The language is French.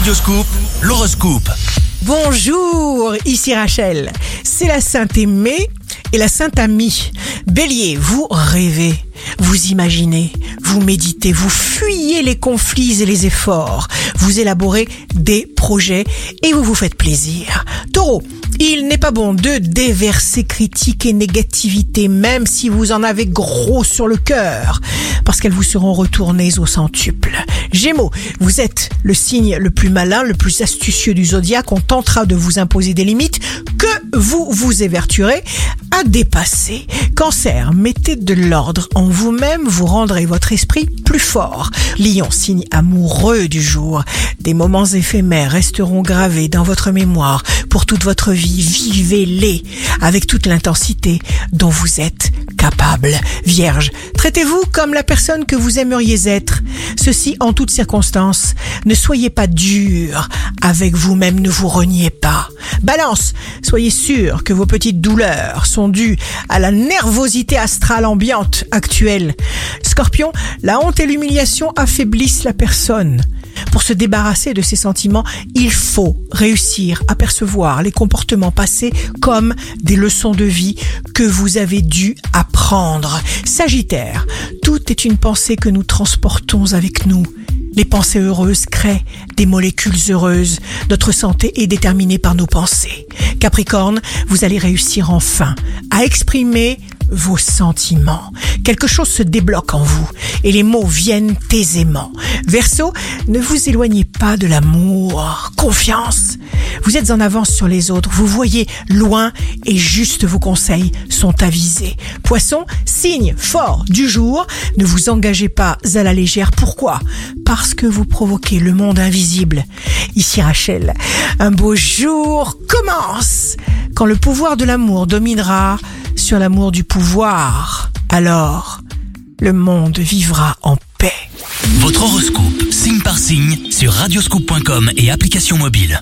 Radioscoop, l'horoscope. Bonjour, ici Rachel. C'est la Sainte Aimée et la Sainte Amie. Bélier, vous rêvez, vous imaginez, vous méditez, vous fuyez les conflits et les efforts, vous élaborez des projets et vous vous faites plaisir. Taureau, il n'est pas bon de déverser critiques et négativité, même si vous en avez gros sur le cœur, parce qu'elles vous seront retournées au centuple. Gémeaux, vous êtes le signe le plus malin, le plus astucieux du zodiaque. On tentera de vous imposer des limites que vous vous évertuerez dépasser. Cancer, mettez de l'ordre en vous-même, vous rendrez votre esprit plus fort. Lion, signe amoureux du jour. Des moments éphémères resteront gravés dans votre mémoire pour toute votre vie. Vivez-les avec toute l'intensité dont vous êtes capable. Vierge, traitez-vous comme la personne que vous aimeriez être. Ceci en toutes circonstances. Ne soyez pas dur avec vous-même, ne vous reniez pas. Balance, soyez sûr que vos petites douleurs sont dues à la nervosité astrale ambiante actuelle. Scorpion, la honte et l'humiliation affaiblissent la personne. Pour se débarrasser de ces sentiments, il faut réussir à percevoir les comportements passés comme des leçons de vie que vous avez dû apprendre. Sagittaire, tout est une pensée que nous transportons avec nous. Les pensées heureuses créent des molécules heureuses. Notre santé est déterminée par nos pensées. Capricorne, vous allez réussir enfin à exprimer vos sentiments. Quelque chose se débloque en vous et les mots viennent aisément. Verseau, ne vous éloignez pas de l'amour. Confiance. Vous êtes en avance sur les autres. Vous voyez loin et juste vos conseils sont avisés. Poisson, signe fort du jour. Ne vous engagez pas à la légère. Pourquoi? Parce que vous provoquez le monde invisible. Ici Rachel, un beau jour commence quand le pouvoir de l'amour dominera sur l'amour du pouvoir, alors le monde vivra en paix. Votre horoscope, signe par signe, sur radioscoop.com et application mobile.